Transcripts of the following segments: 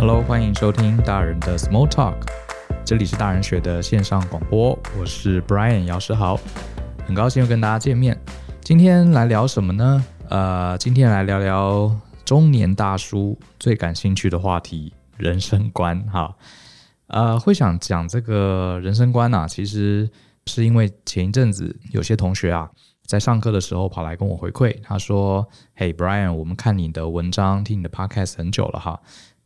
Hello，欢迎收听大人的 Small Talk，这里是大人学的线上广播，我是 Brian 姚诗豪，很高兴又跟大家见面。今天来聊什么呢？呃，今天来聊聊中年大叔最感兴趣的话题——人生观。哈，呃，会想讲这个人生观啊，其实是因为前一阵子有些同学啊，在上课的时候跑来跟我回馈，他说：“嘿，Brian，我们看你的文章，听你的 Podcast 很久了哈。”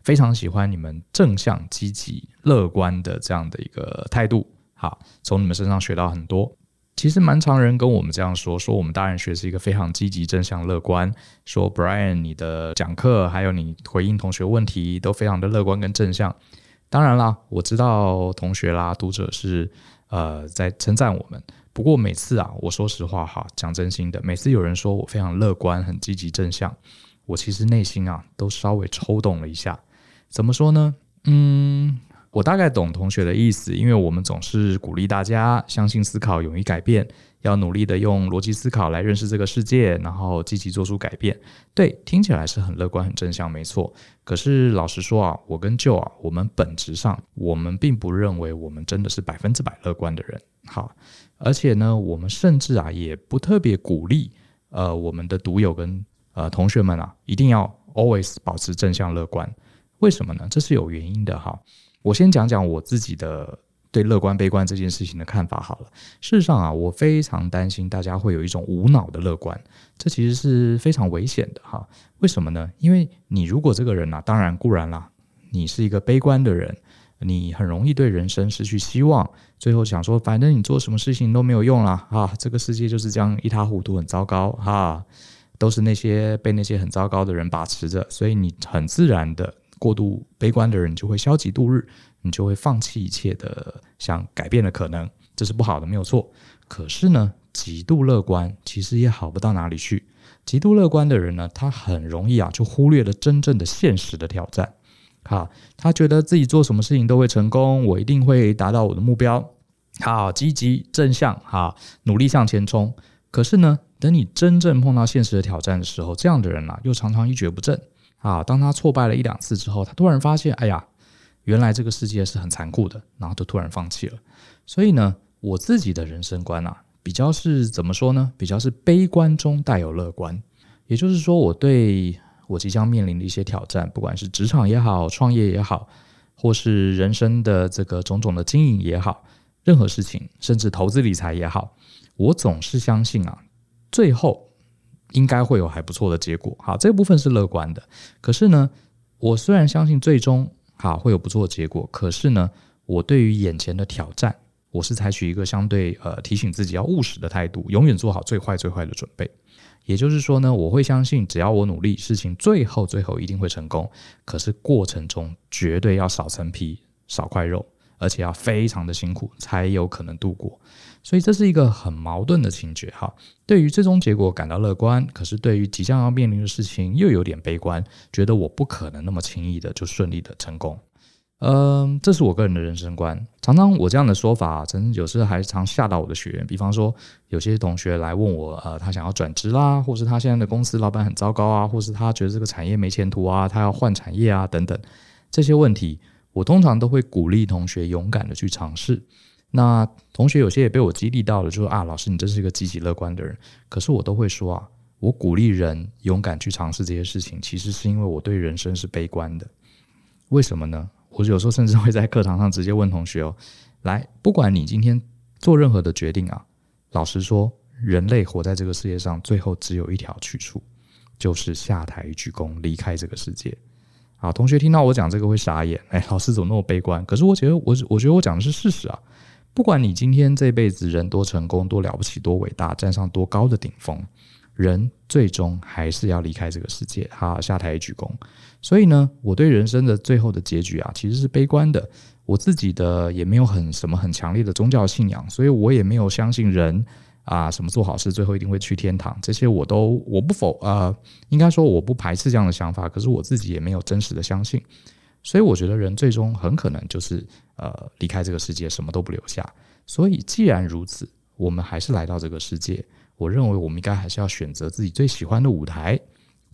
非常喜欢你们正向、积极、乐观的这样的一个态度，好，从你们身上学到很多。其实蛮常人跟我们这样说，说我们大人学是一个非常积极、正向、乐观。说 Brian，你的讲课还有你回应同学问题都非常的乐观跟正向。当然啦，我知道同学啦、读者是呃在称赞我们。不过每次啊，我说实话哈，讲真心的，每次有人说我非常乐观、很积极、正向，我其实内心啊都稍微抽动了一下。怎么说呢？嗯，我大概懂同学的意思，因为我们总是鼓励大家相信思考，勇于改变，要努力的用逻辑思考来认识这个世界，然后积极做出改变。对，听起来是很乐观、很正向，没错。可是老实说啊，我跟 Joe 啊，我们本质上，我们并不认为我们真的是百分之百乐观的人。好，而且呢，我们甚至啊，也不特别鼓励呃我们的读友跟呃同学们啊，一定要 always 保持正向乐观。为什么呢？这是有原因的哈。我先讲讲我自己的对乐观悲观这件事情的看法好了。事实上啊，我非常担心大家会有一种无脑的乐观，这其实是非常危险的哈。为什么呢？因为你如果这个人啊，当然固然啦，你是一个悲观的人，你很容易对人生失去希望，最后想说，反正你做什么事情都没有用啦。啊，这个世界就是这样一塌糊涂，很糟糕哈，都是那些被那些很糟糕的人把持着，所以你很自然的。过度悲观的人，就会消极度日，你就会放弃一切的想改变的可能，这是不好的，没有错。可是呢，极度乐观其实也好不到哪里去。极度乐观的人呢，他很容易啊，就忽略了真正的现实的挑战。好，他觉得自己做什么事情都会成功，我一定会达到我的目标。好，积极正向，好，努力向前冲。可是呢，等你真正碰到现实的挑战的时候，这样的人啊，又常常一蹶不振。啊，当他挫败了一两次之后，他突然发现，哎呀，原来这个世界是很残酷的，然后就突然放弃了。所以呢，我自己的人生观啊，比较是怎么说呢？比较是悲观中带有乐观。也就是说，我对我即将面临的一些挑战，不管是职场也好，创业也好，或是人生的这个种种的经营也好，任何事情，甚至投资理财也好，我总是相信啊，最后。应该会有还不错的结果，好，这部分是乐观的。可是呢，我虽然相信最终好会有不错的结果，可是呢，我对于眼前的挑战，我是采取一个相对呃提醒自己要务实的态度，永远做好最坏最坏的准备。也就是说呢，我会相信只要我努力，事情最后最后一定会成功。可是过程中绝对要少层皮，少块肉。而且要非常的辛苦才有可能度过，所以这是一个很矛盾的情节哈。对于最终结果感到乐观，可是对于即将要面临的事情又有点悲观，觉得我不可能那么轻易的就顺利的成功。嗯，这是我个人的人生观。常常我这样的说法，真有时还常吓到我的学员。比方说，有些同学来问我，呃，他想要转职啦，或是他现在的公司老板很糟糕啊，或是他觉得这个产业没前途啊，他要换产业啊，等等这些问题。我通常都会鼓励同学勇敢的去尝试。那同学有些也被我激励到了，就说啊，老师你真是一个积极乐观的人。可是我都会说啊，我鼓励人勇敢去尝试这些事情，其实是因为我对人生是悲观的。为什么呢？我有时候甚至会在课堂上直接问同学哦，来，不管你今天做任何的决定啊，老实说，人类活在这个世界上，最后只有一条去处，就是下台鞠躬离开这个世界。啊，同学听到我讲这个会傻眼，哎，老师怎么那么悲观？可是我觉得我我觉得我讲的是事实啊。不管你今天这辈子人多成功、多了不起、多伟大，站上多高的顶峰，人最终还是要离开这个世界，哈，下台鞠躬。所以呢，我对人生的最后的结局啊，其实是悲观的。我自己的也没有很什么很强烈的宗教信仰，所以我也没有相信人。啊，什么做好事最后一定会去天堂？这些我都我不否呃，应该说我不排斥这样的想法，可是我自己也没有真实的相信，所以我觉得人最终很可能就是呃离开这个世界，什么都不留下。所以既然如此，我们还是来到这个世界，我认为我们应该还是要选择自己最喜欢的舞台，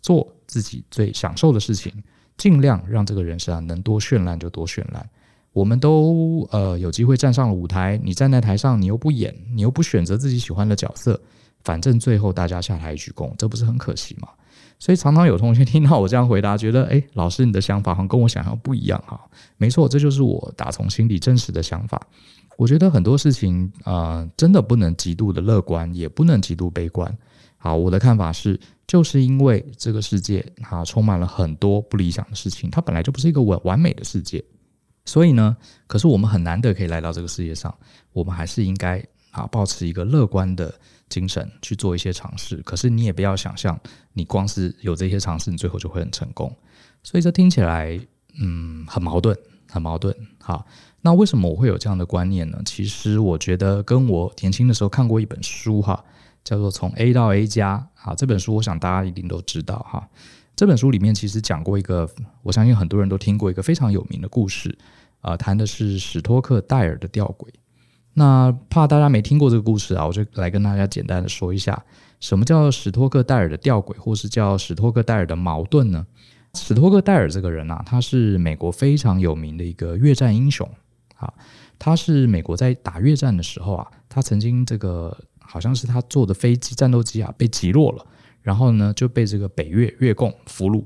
做自己最享受的事情，尽量让这个人生啊能多绚烂就多绚烂。我们都呃有机会站上了舞台，你站在台上，你又不演，你又不选择自己喜欢的角色，反正最后大家下台一鞠躬，这不是很可惜吗？所以常常有同学听到我这样回答，觉得诶，老师你的想法好像跟我想象不一样哈。没错，这就是我打从心底真实的想法。我觉得很多事情啊、真的不能极度的乐观，也不能极度悲观。好，我的看法是，就是因为这个世界哈充满了很多不理想的事情，它本来就不是一个完完美的世界。所以呢，可是我们很难得可以来到这个世界上，我们还是应该啊，保持一个乐观的精神去做一些尝试。可是你也不要想象，你光是有这些尝试，你最后就会很成功。所以这听起来，嗯，很矛盾，很矛盾。好，那为什么我会有这样的观念呢？其实我觉得跟我年轻的时候看过一本书哈。叫做从 A 到 A 加，啊，这本书我想大家一定都知道哈。这本书里面其实讲过一个，我相信很多人都听过一个非常有名的故事，啊、呃，谈的是史托克戴尔的吊诡。那怕大家没听过这个故事啊，我就来跟大家简单的说一下，什么叫史托克戴尔的吊诡，或是叫史托克戴尔的矛盾呢？史托克戴尔这个人啊，他是美国非常有名的一个越战英雄，啊，他是美国在打越战的时候啊，他曾经这个。好像是他坐的飞机战斗机啊被击落了，然后呢就被这个北越越共俘虏。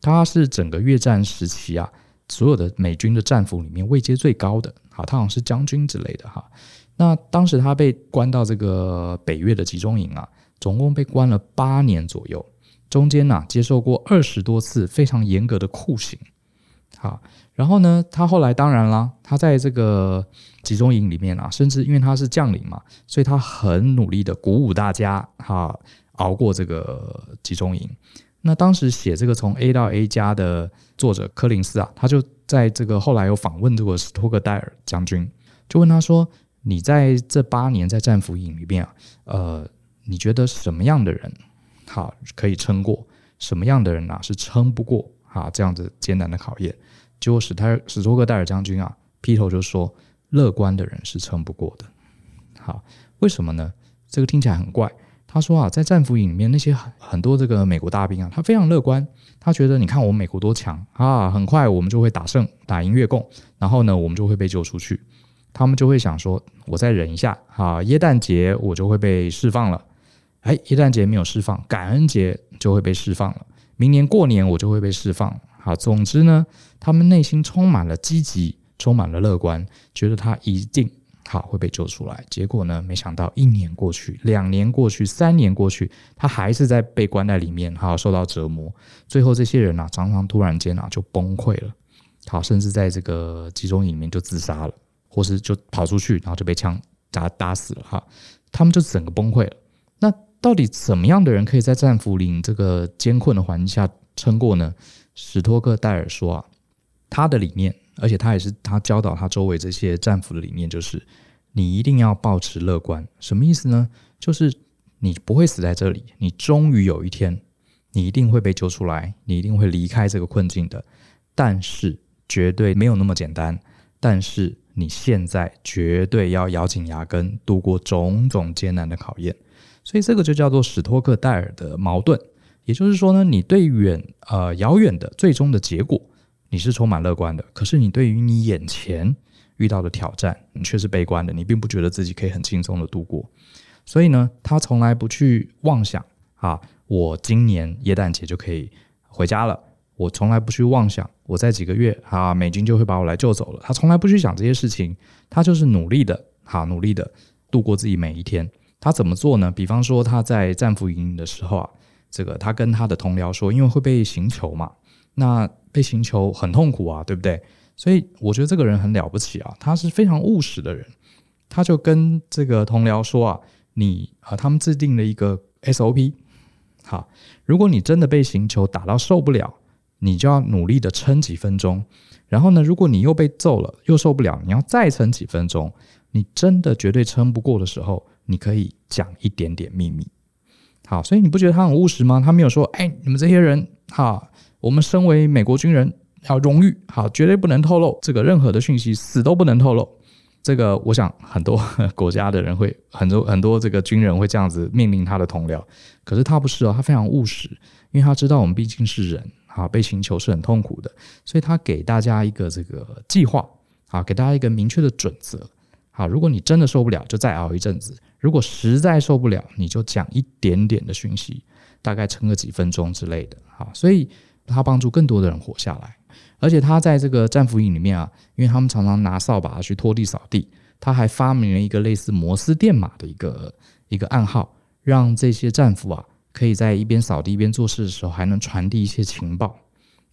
他是整个越战时期啊所有的美军的战俘里面位阶最高的，好，他好像是将军之类的哈。那当时他被关到这个北越的集中营啊，总共被关了八年左右，中间呢、接受过二十多次非常严格的酷刑。好，然后呢，他后来当然啦，他在这个集中营里面啊，甚至因为他是将领嘛，所以他很努力的鼓舞大家哈，熬过这个集中营。那当时写这个从 A 到 A 加的作者柯林斯啊，他就在这个后来有访问这个史托克戴尔将军，就问他说：“你在这八年在战俘营里面啊，呃，你觉得什么样的人好可以撑过？什么样的人啊是撑不过啊这样子艰难的考验？”结果史泰史托克戴尔将军啊，劈头就说：“乐观的人是撑不过的。”好，为什么呢？这个听起来很怪。他说啊，在战俘营里面那些很很多这个美国大兵啊，他非常乐观，他觉得你看我们美国多强啊，很快我们就会打胜，打赢越共，然后呢，我们就会被救出去。他们就会想说，我再忍一下啊，耶诞节我就会被释放了。哎，耶诞节没有释放，感恩节就会被释放了。明年过年我就会被释放。好，总之呢，他们内心充满了积极，充满了乐观，觉得他一定好会被救出来。结果呢，没想到一年过去，两年过去，三年过去，他还是在被关在里面，好受到折磨。最后这些人啊，常常突然间啊就崩溃了，好，甚至在这个集中营里面就自杀了，或是就跑出去，然后就被枪打打死了。哈，他们就整个崩溃了。那到底怎么样的人可以在战俘营这个艰困的环境下撑过呢？史托克戴尔说啊，他的理念，而且他也是他教导他周围这些战俘的理念，就是你一定要保持乐观。什么意思呢？就是你不会死在这里，你终于有一天，你一定会被救出来，你一定会离开这个困境的。但是绝对没有那么简单。但是你现在绝对要咬紧牙根，度过种种艰难的考验。所以这个就叫做史托克戴尔的矛盾。也就是说呢，你对远呃遥远的最终的结果，你是充满乐观的；可是你对于你眼前遇到的挑战，你却是悲观的。你并不觉得自己可以很轻松的度过。所以呢，他从来不去妄想啊，我今年耶诞节就可以回家了。我从来不去妄想，我在几个月啊，美军就会把我来救走了。他从来不去想这些事情，他就是努力的，好努力的度过自己每一天。他怎么做呢？比方说他在战俘营的时候啊。这个他跟他的同僚说，因为会被刑求嘛，那被刑求很痛苦啊，对不对？所以我觉得这个人很了不起啊，他是非常务实的人。他就跟这个同僚说啊，你啊，他们制定了一个 SOP，好，如果你真的被刑求打到受不了，你就要努力的撑几分钟。然后呢，如果你又被揍了又受不了，你要再撑几分钟。你真的绝对撑不过的时候，你可以讲一点点秘密。好，所以你不觉得他很务实吗？他没有说，哎，你们这些人，哈，我们身为美国军人要荣誉，好，绝对不能透露这个任何的讯息，死都不能透露。这个，我想很多国家的人会，很多很多这个军人会这样子命令他的同僚。可是他不是哦，他非常务实，因为他知道我们毕竟是人，啊，被请求是很痛苦的，所以他给大家一个这个计划，啊，给大家一个明确的准则，啊，如果你真的受不了，就再熬一阵子；如果实在受不了，你就讲一点点的讯息，大概撑个几分钟之类的，好，所以他帮助更多的人活下来，而且他在这个战俘营里面啊，因为他们常常拿扫把去拖地扫地，他还发明了一个类似摩斯电码的一个一个暗号，让这些战俘啊。可以在一边扫地一边做事的时候，还能传递一些情报。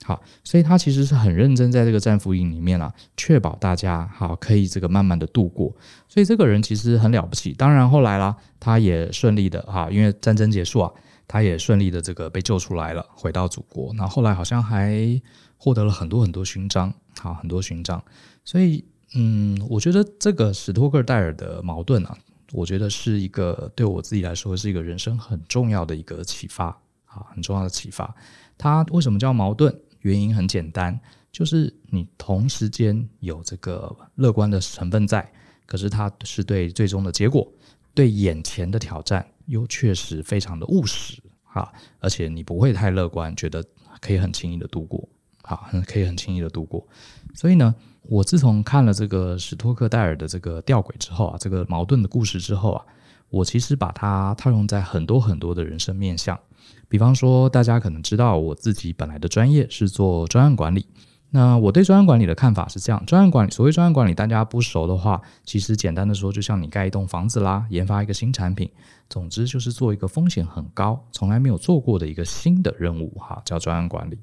好，所以他其实是很认真在这个战俘营里面啊，确保大家好可以这个慢慢的度过。所以这个人其实很了不起。当然后来啦，他也顺利的哈，因为战争结束啊，他也顺利的这个被救出来了，回到祖国。那后来好像还获得了很多很多勋章，好，很多勋章。所以嗯，我觉得这个史托克戴尔的矛盾啊。我觉得是一个对我自己来说是一个人生很重要的一个启发啊，很重要的启发。它为什么叫矛盾？原因很简单，就是你同时间有这个乐观的成分在，可是它是对最终的结果、对眼前的挑战又确实非常的务实啊，而且你不会太乐观，觉得可以很轻易的度过，好，可以很轻易的度过。所以呢，我自从看了这个史托克戴尔的这个吊诡之后啊，这个矛盾的故事之后啊，我其实把它套用在很多很多的人生面向。比方说，大家可能知道我自己本来的专业是做专案管理。那我对专案管理的看法是这样：专案管理，所谓专案管理，大家不熟的话，其实简单的说，就像你盖一栋房子啦，研发一个新产品，总之就是做一个风险很高、从来没有做过的一个新的任务哈，叫专案管理。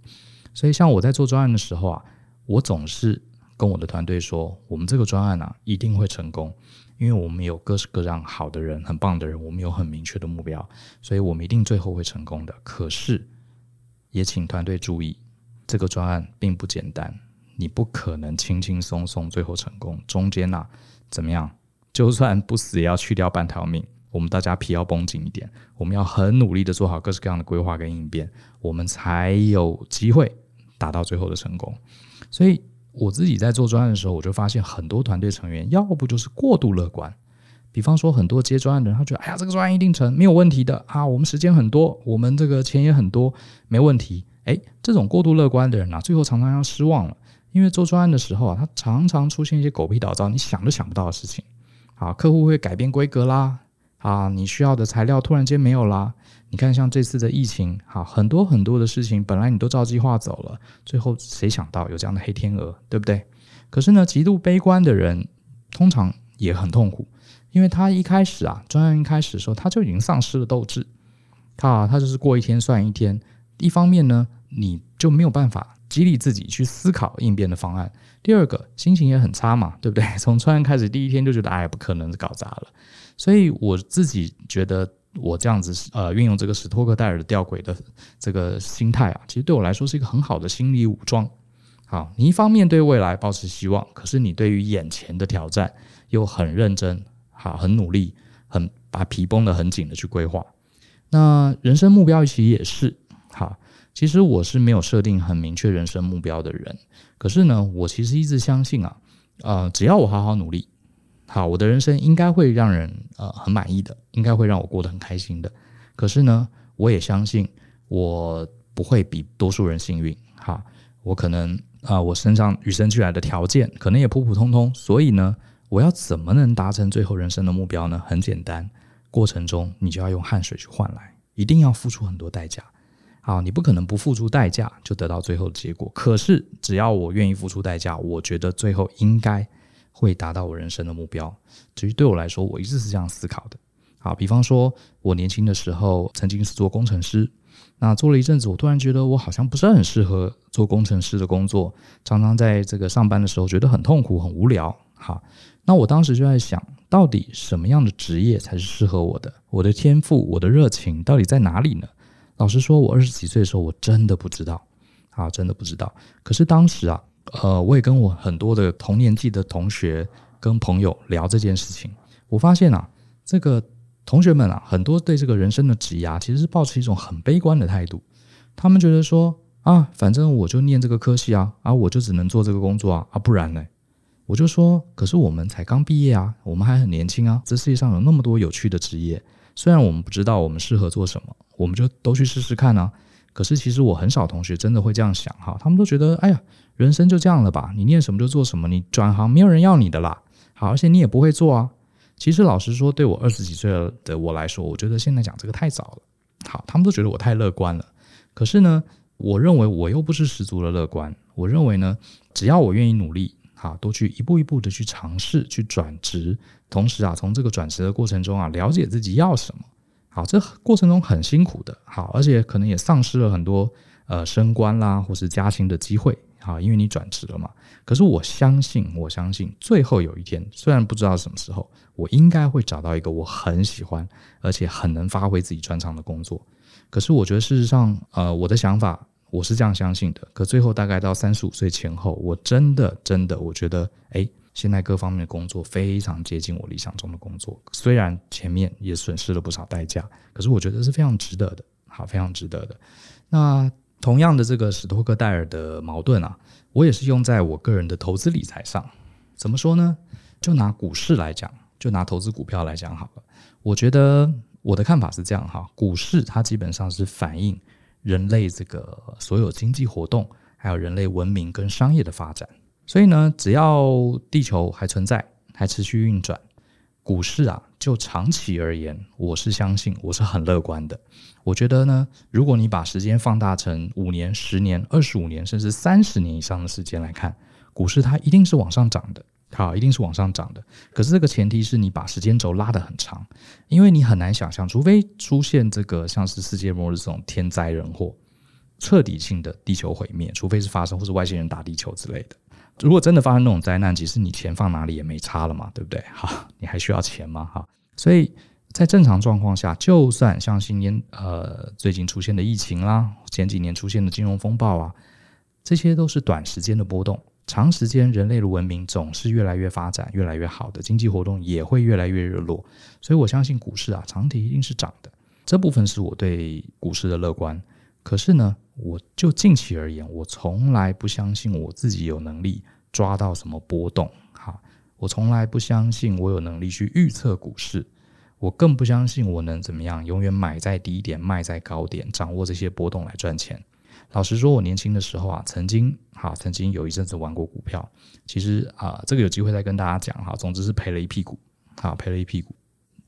所以，像我在做专案的时候啊。我总是跟我的团队说，我们这个专案啊一定会成功，因为我们有各式各样好的人，很棒的人，我们有很明确的目标，所以我们一定最后会成功的。可是，也请团队注意，这个专案并不简单，你不可能轻轻松松最后成功，中间啊怎么样？就算不死也要去掉半条命。我们大家皮要绷紧一点，我们要很努力的做好各式各样的规划跟应变，我们才有机会达到最后的成功。所以我自己在做专案的时候，我就发现很多团队成员要不就是过度乐观，比方说很多接专案的人，他觉得哎呀这个专案一定成，没有问题的啊，我们时间很多，我们这个钱也很多，没问题。哎，这种过度乐观的人啊，最后常常要失望了，因为做专案的时候啊，他常常出现一些狗屁倒灶，你想都想不到的事情。啊，客户会改变规格啦，啊，你需要的材料突然间没有啦。你看，像这次的疫情，好，很多很多的事情，本来你都照计划走了，最后谁想到有这样的黑天鹅，对不对？可是呢，极度悲观的人通常也很痛苦，因为他一开始啊，专案一开始的时候，他就已经丧失了斗志，他他就是过一天算一天。一方面呢，你就没有办法激励自己去思考应变的方案；第二个，心情也很差嘛，对不对？从创业开始第一天就觉得，哎，不可能搞砸了。所以我自己觉得。我这样子呃，运用这个史托克戴尔的吊诡的这个心态啊，其实对我来说是一个很好的心理武装。好，你一方面对未来抱持希望，可是你对于眼前的挑战又很认真，好，很努力，很把皮绷得很紧的去规划。那人生目标其实也是好，其实我是没有设定很明确人生目标的人，可是呢，我其实一直相信啊，呃，只要我好好努力。好，我的人生应该会让人呃很满意的，应该会让我过得很开心的。可是呢，我也相信我不会比多数人幸运。哈，我可能啊、我身上与生俱来的条件可能也普普通通。所以呢，我要怎么能达成最后人生的目标呢？很简单，过程中你就要用汗水去换来，一定要付出很多代价。啊，你不可能不付出代价就得到最后的结果。可是只要我愿意付出代价，我觉得最后应该。会达到我人生的目标。至于对我来说，我一直是这样思考的。好，比方说，我年轻的时候曾经是做工程师，那做了一阵子，我突然觉得我好像不是很适合做工程师的工作，常常在这个上班的时候觉得很痛苦、很无聊。好，那我当时就在想，到底什么样的职业才是适合我的？我的天赋、我的热情到底在哪里呢？老实说，我二十几岁的时候，我真的不知道。啊，真的不知道。可是当时啊。呃，我也跟我很多的同年纪的同学跟朋友聊这件事情，我发现啊，这个同学们啊，很多对这个人生的职涯其实是抱持一种很悲观的态度。他们觉得说啊，反正我就念这个科系啊，啊，我就只能做这个工作啊，啊，不然呢？我就说，可是我们才刚毕业啊，我们还很年轻啊，这世界上有那么多有趣的职业，虽然我们不知道我们适合做什么，我们就都去试试看啊。可是其实我很少同学真的会这样想哈，他们都觉得，哎呀，人生就这样了吧，你念什么就做什么，你转行没有人要你的啦。好，而且你也不会做啊。其实老实说，对我二十几岁的我来说，我觉得现在讲这个太早了。好，他们都觉得我太乐观了。可是呢，我认为我又不是十足的乐观。我认为呢，只要我愿意努力，好，多去一步一步的去尝试去转职，同时啊，从这个转职的过程中啊，了解自己要什么。好，这过程中很辛苦的，好，而且可能也丧失了很多呃升官啦或是加薪的机会。好，因为你转职了嘛。可是我相信，我相信最后有一天，虽然不知道什么时候，我应该会找到一个我很喜欢，而且很能发挥自己专长的工作。可是我觉得事实上，呃，我的想法我是这样相信的。可最后大概到三十五岁前后，我真的真的我觉得，哎，现在各方面的工作非常接近我理想中的工作。虽然前面也损失了不少代价，可是我觉得是非常值得的。好，非常值得的。那。同样的这个史托克戴尔的矛盾啊，我也是用在我个人的投资理财上。怎么说呢？就拿股市来讲，就拿投资股票来讲好了。我觉得我的看法是这样哈，股市它基本上是反映人类这个所有经济活动，还有人类文明跟商业的发展。所以呢，只要地球还存在，还持续运转。股市啊，就长期而言，我是相信，我是很乐观的。我觉得呢，如果你把时间放大成五年、十年、二十五年，甚至三十年以上的时间来看，股市它一定是往上涨的，好，一定是往上涨的。可是这个前提是你把时间轴拉得很长，因为你很难想象，除非出现这个像是世界末日这种天灾人祸、彻底性的地球毁灭，除非是发生或是外星人打地球之类的。如果真的发生那种灾难，其实你钱放哪里也没差了嘛，对不对？好，你还需要钱吗？哈，所以在正常状况下，就算像今年呃最近出现的疫情啦，前几年出现的金融风暴啊，这些都是短时间的波动，长时间人类的文明总是越来越发展，越来越好的经济活动也会越来越热络，所以我相信股市啊长期一定是涨的，这部分是我对股市的乐观。可是呢，我就近期而言，我从来不相信我自己有能力抓到什么波动。哈，我从来不相信我有能力去预测股市，我更不相信我能怎么样永远买在低点，卖在高点，掌握这些波动来赚钱。老实说，我年轻的时候啊，曾经哈，曾经有一阵子玩过股票。其实啊，这个有机会再跟大家讲哈。总之是赔了一屁股，哈，赔了一屁股。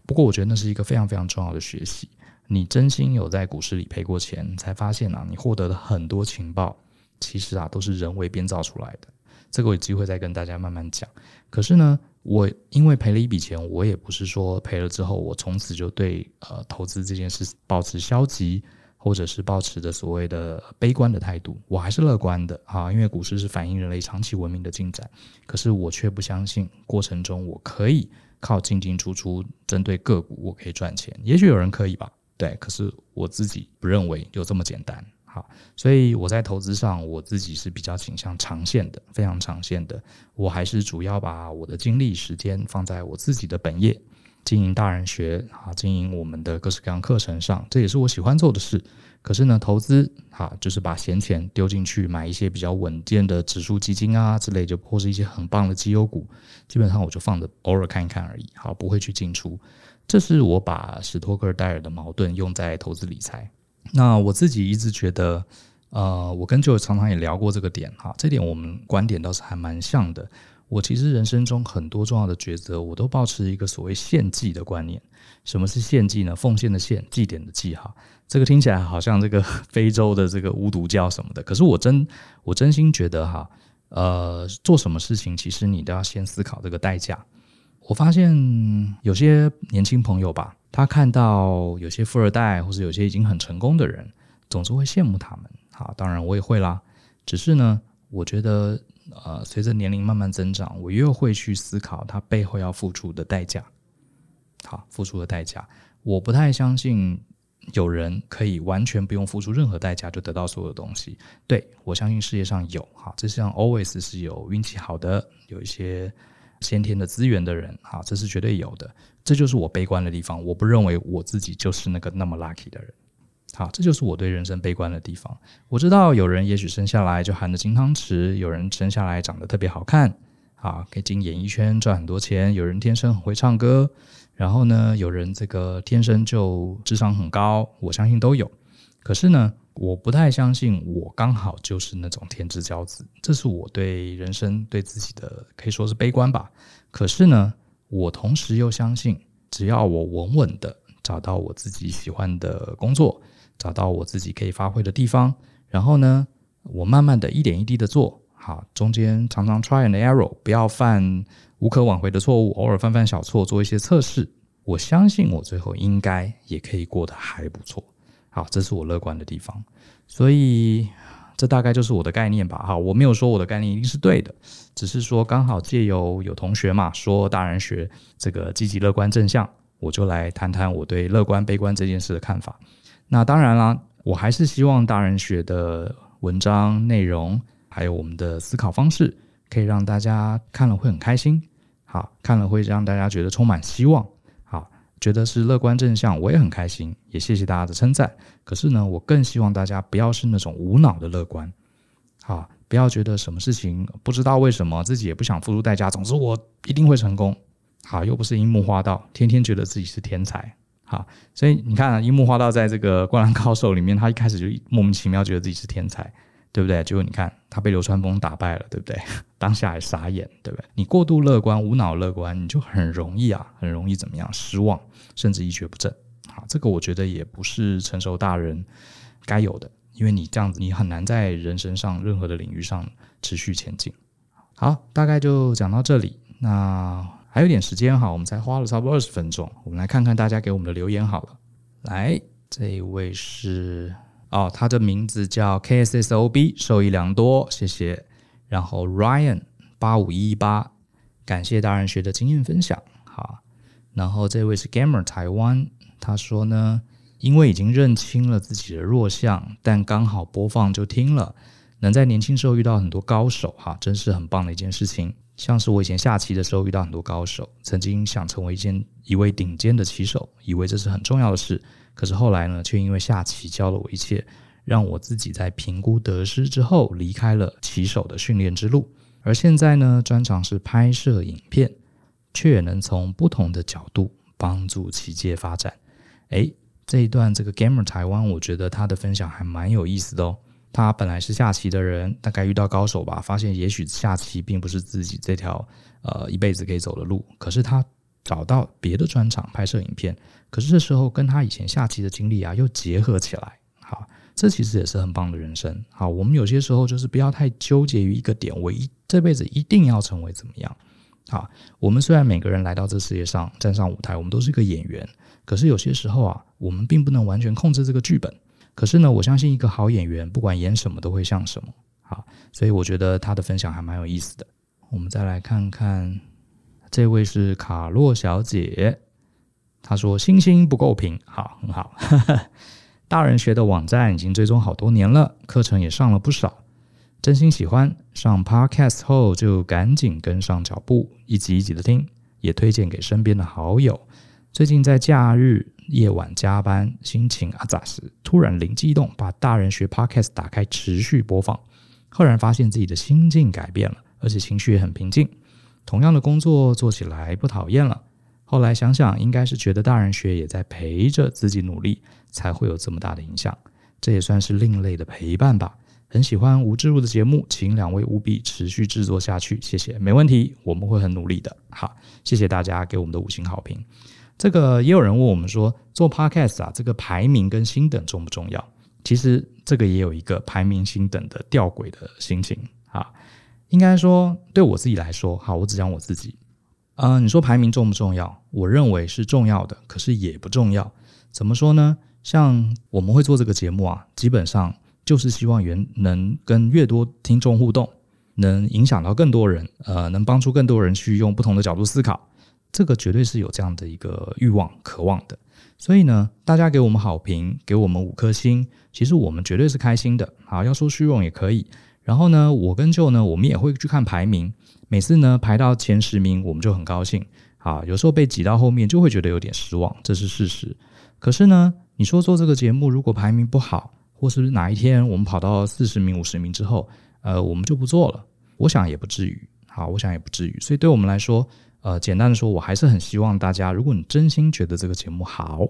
不过我觉得那是一个非常非常重要的学习。你真心有在股市里赔过钱，才发现啊，你获得的很多情报，其实啊都是人为编造出来的。这个有机会再跟大家慢慢讲。可是呢，我因为赔了一笔钱，我也不是说赔了之后，我从此就对呃投资这件事保持消极，或者是保持着所谓的悲观的态度，我还是乐观的啊。因为股市是反映人类长期文明的进展，可是我却不相信过程中我可以靠进进出出针对个股我可以赚钱。也许有人可以吧。对，可是我自己不认为有这么简单。好，所以我在投资上，我自己是比较倾向长线的，非常长线的。我还是主要把我的精力、时间放在我自己的本业，经营大人学啊，经营我们的各式各样课程上，这也是我喜欢做的事。可是呢，投资哈，就是把闲钱丢进去买一些比较稳健的指数基金啊之类，就或是一些很棒的绩优股，基本上我就放着偶尔看一看而已，好，不会去进出。这是我把史托克戴尔的矛盾用在投资理财。那我自己一直觉得，呃，我跟 Joe 常常也聊过这个点哈，这点我们观点倒是还蛮像的。我其实人生中很多重要的抉择，我都抱持一个所谓献祭的观念。什么是献祭呢？奉献的献，祭典的祭哈。这个听起来好像这个 非洲的这个巫毒教什么的，可是我真我真心觉得哈，呃，做什么事情其实你都要先思考这个代价。我发现有些年轻朋友吧，他看到有些富二代或者有些已经很成功的人，总是会羡慕他们。好，当然我也会啦。只是呢，我觉得呃，随着年龄慢慢增长，我又会去思考他背后要付出的代价。好，付出的代价，我不太相信有人可以完全不用付出任何代价就得到所有东西。对，我相信世界上有，好，这世上 always 是有运气好的，有一些。先天的资源的人，哈，这是绝对有的。这就是我悲观的地方。我不认为我自己就是那个那么 lucky 的人。好，这就是我对人生悲观的地方。我知道有人也许生下来就含着金汤匙，有人生下来长得特别好看，啊，可以进演艺圈赚很多钱。有人天生很会唱歌，然后呢，有人这个天生就智商很高。我相信都有。可是呢，我不太相信我刚好就是那种天之骄子，这是我对人生对自己的可以说是悲观吧。可是呢，我同时又相信，只要我稳稳的找到我自己喜欢的工作，找到我自己可以发挥的地方，然后呢，我慢慢的一点一滴的做好，中间常常 try and error，不要犯无可挽回的错误，偶尔犯犯小错，做一些测试。我相信我最后应该也可以过得还不错。好，这是我乐观的地方，所以这大概就是我的概念吧。哈，我没有说我的概念一定是对的，只是说刚好借由有同学嘛说大人学这个积极乐观正向，我就来谈谈我对乐观悲观这件事的看法。那当然啦，我还是希望大人学的文章内容还有我们的思考方式，可以让大家看了会很开心，好，看了会让大家觉得充满希望。觉得是乐观正向，我也很开心，也谢谢大家的称赞。可是呢，我更希望大家不要是那种无脑的乐观，好，不要觉得什么事情不知道为什么自己也不想付出代价，总之我一定会成功。好，又不是樱木花道，天天觉得自己是天才。好，所以你看啊，樱木花道在这个《灌篮高手》里面，他一开始就莫名其妙觉得自己是天才。对不对？结果你看，他被流川枫打败了，对不对？当下还傻眼，对不对？你过度乐观、无脑乐观，你就很容易啊，很容易怎么样？失望，甚至一蹶不振。好，这个我觉得也不是成熟大人该有的，因为你这样子，你很难在人生上任何的领域上持续前进。好，大概就讲到这里。那还有点时间哈，我们才花了差不多二十分钟，我们来看看大家给我们的留言好了。来，这一位是。哦，他的名字叫 KSSOB，受益良多，谢谢。然后 Ryan 八五一八，感谢大人学的经验分享。好，然后这位是 Gamer 台湾，他说呢，因为已经认清了自己的弱项，但刚好播放就听了，能在年轻时候遇到很多高手，哈，真是很棒的一件事情。像是我以前下棋的时候遇到很多高手，曾经想成为一件一位顶尖的棋手，以为这是很重要的事。可是后来呢，却因为下棋教了我一切，让我自己在评估得失之后离开了棋手的训练之路。而现在呢，专长是拍摄影片，却也能从不同的角度帮助棋界发展。诶，这一段这个 Gamer 台湾，我觉得他的分享还蛮有意思的哦。他本来是下棋的人，大概遇到高手吧，发现也许下棋并不是自己这条呃一辈子可以走的路。可是他找到别的专场，拍摄影片。可是这时候跟他以前下棋的经历啊，又结合起来，好，这其实也是很棒的人生。好，我们有些时候就是不要太纠结于一个点，我一这辈子一定要成为怎么样。好，我们虽然每个人来到这世界上站上舞台，我们都是一个演员，可是有些时候啊，我们并不能完全控制这个剧本。可是呢，我相信一个好演员，不管演什么都会像什么。好，所以我觉得他的分享还蛮有意思的。我们再来看看，这位是卡洛小姐。她说：“星星不够平，好，很好。大人学的网站已经追踪好多年了，课程也上了不少，真心喜欢。上 Podcast 后就赶紧跟上脚步，一集一集的听，也推荐给身边的好友。最近在假日夜晚加班，心情啊咋时，突然灵机一动，把大人学 Podcast 打开，持续播放。赫然发现自己的心境改变了，而且情绪也很平静。同样的工作做起来不讨厌了。”后来想想，应该是觉得大人学也在陪着自己努力，才会有这么大的影响。这也算是另类的陪伴吧。很喜欢吴志如的节目，请两位务必持续制作下去，谢谢。没问题，我们会很努力的。好，谢谢大家给我们的五星好评。这个也有人问我们说，做 Podcast 啊，这个排名跟星等重不重要？其实这个也有一个排名星等的吊诡的心情啊。应该说，对我自己来说，好，我只讲我自己。啊、呃，你说排名重不重要？我认为是重要的，可是也不重要。怎么说呢？像我们会做这个节目啊，基本上就是希望原能跟越多听众互动，能影响到更多人，呃，能帮助更多人去用不同的角度思考。这个绝对是有这样的一个欲望、渴望的。所以呢，大家给我们好评，给我们五颗星，其实我们绝对是开心的。好，要说虚荣也可以。然后呢，我跟舅呢，我们也会去看排名。每次呢排到前十名，我们就很高兴啊。有时候被挤到后面，就会觉得有点失望，这是事实。可是呢，你说做这个节目，如果排名不好，或是哪一天我们跑到四十名、五十名之后，呃，我们就不做了。我想也不至于，好，我想也不至于。所以对我们来说，呃，简单的说，我还是很希望大家，如果你真心觉得这个节目好，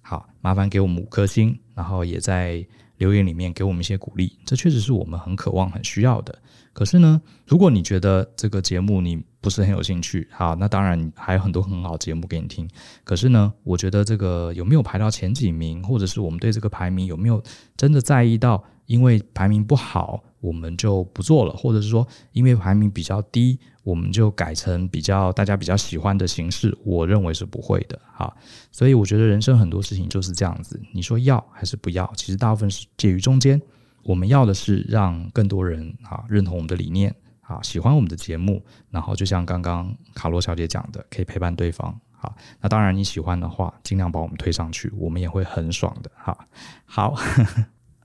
好，麻烦给我们五颗星，然后也在留言里面给我们一些鼓励，这确实是我们很渴望、很需要的。可是呢，如果你觉得这个节目你不是很有兴趣，好，那当然还有很多很好节目给你听。可是呢，我觉得这个有没有排到前几名，或者是我们对这个排名有没有真的在意到，因为排名不好，我们就不做了，或者是说因为排名比较低，我们就改成比较大家比较喜欢的形式，我认为是不会的。哈，所以我觉得人生很多事情就是这样子，你说要还是不要，其实大部分是介于中间。我们要的是让更多人啊认同我们的理念啊，喜欢我们的节目，然后就像刚刚卡罗小姐讲的，可以陪伴对方。好，那当然你喜欢的话，尽量把我们推上去，我们也会很爽的。哈，好，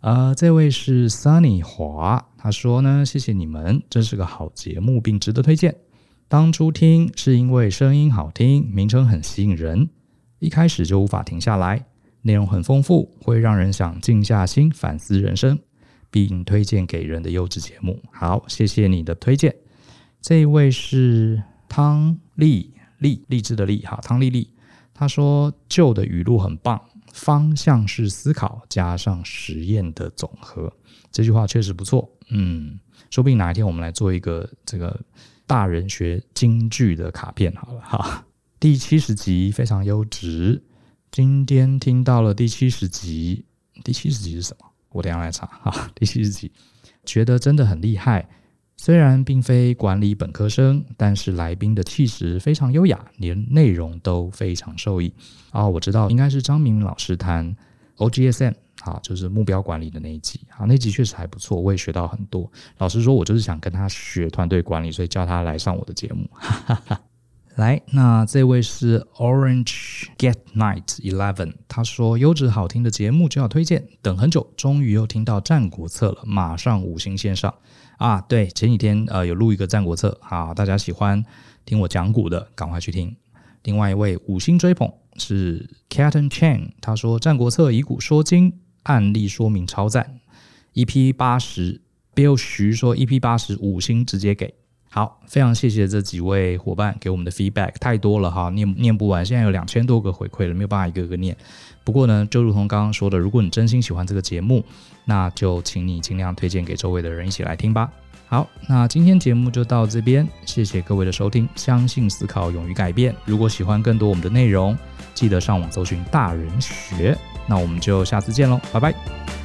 呃，这位是 Sunny 华，他说呢，谢谢你们，真是个好节目，并值得推荐。当初听是因为声音好听，名称很吸引人，一开始就无法停下来，内容很丰富，会让人想静下心反思人生。并推荐给人的优质节目。好，谢谢你的推荐。这一位是汤丽丽，励志的励，哈，汤丽丽。她说旧的语录很棒，方向是思考加上实验的总和。这句话确实不错。嗯，说不定哪一天我们来做一个这个大人学京剧的卡片好了哈。第七十集非常优质，今天听到了第七十集。第七十集是什么？我等下来查哈，第七十集，觉得真的很厉害。虽然并非管理本科生，但是来宾的气质非常优雅，连内容都非常受益。哦，我知道，应该是张明老师谈 OGSM 啊，就是目标管理的那一集啊，那集确实还不错，我也学到很多。老实说，我就是想跟他学团队管理，所以叫他来上我的节目。哈哈哈。来，那这位是 Orange Get Night Eleven，他说优质好听的节目就要推荐，等很久，终于又听到《战国策》了，马上五星线上啊！对，前几天呃有录一个《战国策》啊，大家喜欢听我讲古的，赶快去听。另外一位五星追捧是 Captain Chen，他说《战国策》以古说今，案例说明超赞。EP 八十，Bill 徐说 EP 八十五星直接给。好，非常谢谢这几位伙伴给我们的 feedback，太多了哈，念念不完。现在有两千多个回馈了，没有办法一个个念。不过呢，就如同刚刚说的，如果你真心喜欢这个节目，那就请你尽量推荐给周围的人一起来听吧。好，那今天节目就到这边，谢谢各位的收听。相信思考，勇于改变。如果喜欢更多我们的内容，记得上网搜寻大人学。那我们就下次见喽，拜拜。